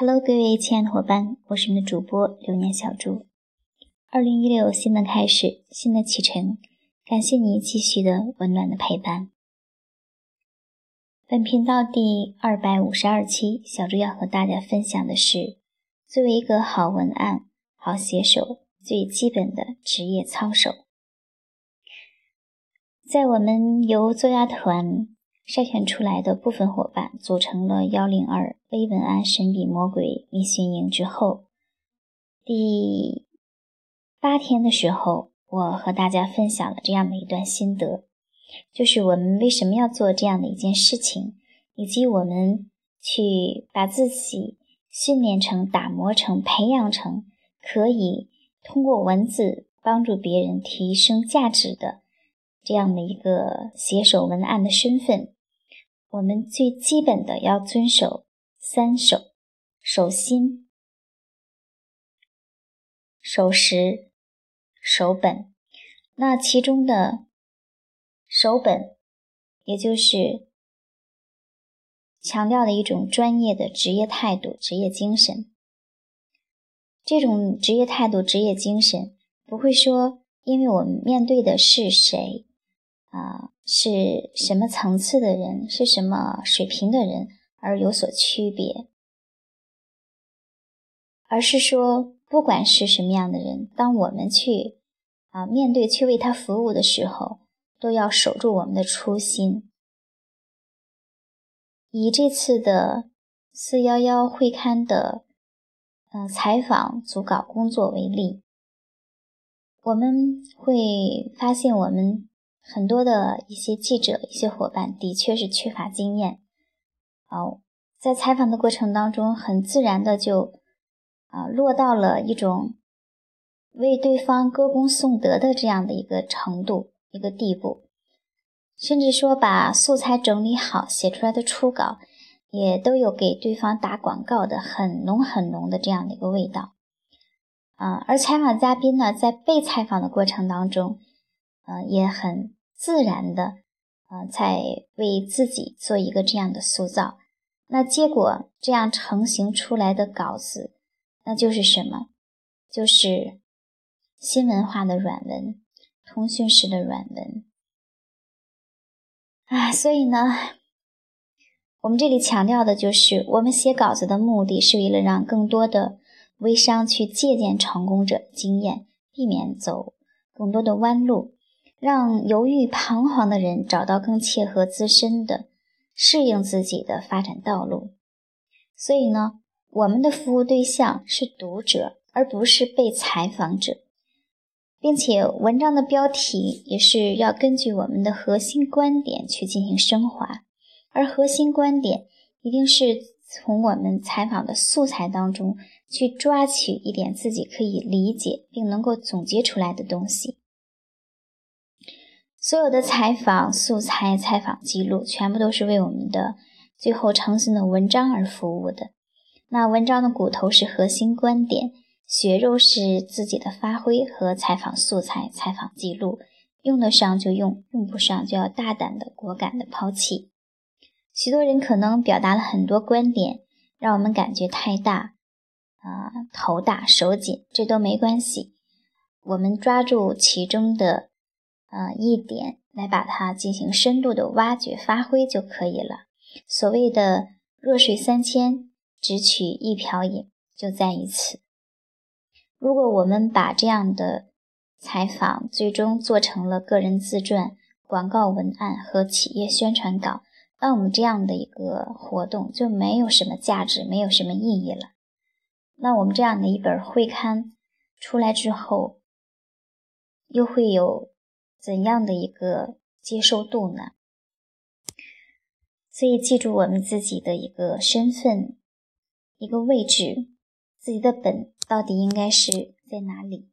Hello，各位亲爱的伙伴，我是你们的主播流年小猪。二零一六新的开始，新的启程，感谢你继续的温暖的陪伴。本频道第二百五十二期，小猪要和大家分享的是，作为一个好文案、好写手，最基本的职业操守。在我们由作家团筛选出来的部分伙伴组成了幺零二微文案神笔魔鬼密训营之后，第八天的时候，我和大家分享了这样的一段心得，就是我们为什么要做这样的一件事情，以及我们去把自己训练成、打磨成、培养成可以通过文字帮助别人提升价值的。这样的一个写手文案的身份，我们最基本的要遵守三守：守心、守时、守本。那其中的守本，也就是强调的一种专业的职业态度、职业精神。这种职业态度、职业精神，不会说因为我们面对的是谁。啊，是什么层次的人，是什么水平的人而有所区别，而是说，不管是什么样的人，当我们去啊面对去为他服务的时候，都要守住我们的初心。以这次的四幺幺会刊的嗯采访组稿工作为例，我们会发现我们。很多的一些记者、一些伙伴的确是缺乏经验，哦，在采访的过程当中，很自然的就啊落到了一种为对方歌功颂德的这样的一个程度、一个地步，甚至说把素材整理好写出来的初稿，也都有给对方打广告的很浓很浓的这样的一个味道，啊，而采访嘉宾呢，在被采访的过程当中，嗯，也很。自然的，呃，在为自己做一个这样的塑造，那结果这样成型出来的稿子，那就是什么？就是新文化的软文，通讯式的软文。啊，所以呢，我们这里强调的就是，我们写稿子的目的是为了让更多的微商去借鉴成功者经验，避免走更多的弯路。让犹豫彷徨的人找到更切合自身的、适应自己的发展道路。所以呢，我们的服务对象是读者，而不是被采访者，并且文章的标题也是要根据我们的核心观点去进行升华，而核心观点一定是从我们采访的素材当中去抓取一点自己可以理解并能够总结出来的东西。所有的采访素材、采访记录，全部都是为我们的最后成型的文章而服务的。那文章的骨头是核心观点，血肉是自己的发挥和采访素材、采访记录。用得上就用，用不上就要大胆的、果敢的抛弃。许多人可能表达了很多观点，让我们感觉太大，啊，头大手紧，这都没关系。我们抓住其中的。呃，一点来把它进行深度的挖掘、发挥就可以了。所谓的“弱水三千，只取一瓢饮”，就在于此。如果我们把这样的采访最终做成了个人自传、广告文案和企业宣传稿，那我们这样的一个活动就没有什么价值，没有什么意义了。那我们这样的一本会刊出来之后，又会有。怎样的一个接受度呢？所以记住我们自己的一个身份、一个位置，自己的本到底应该是在哪里？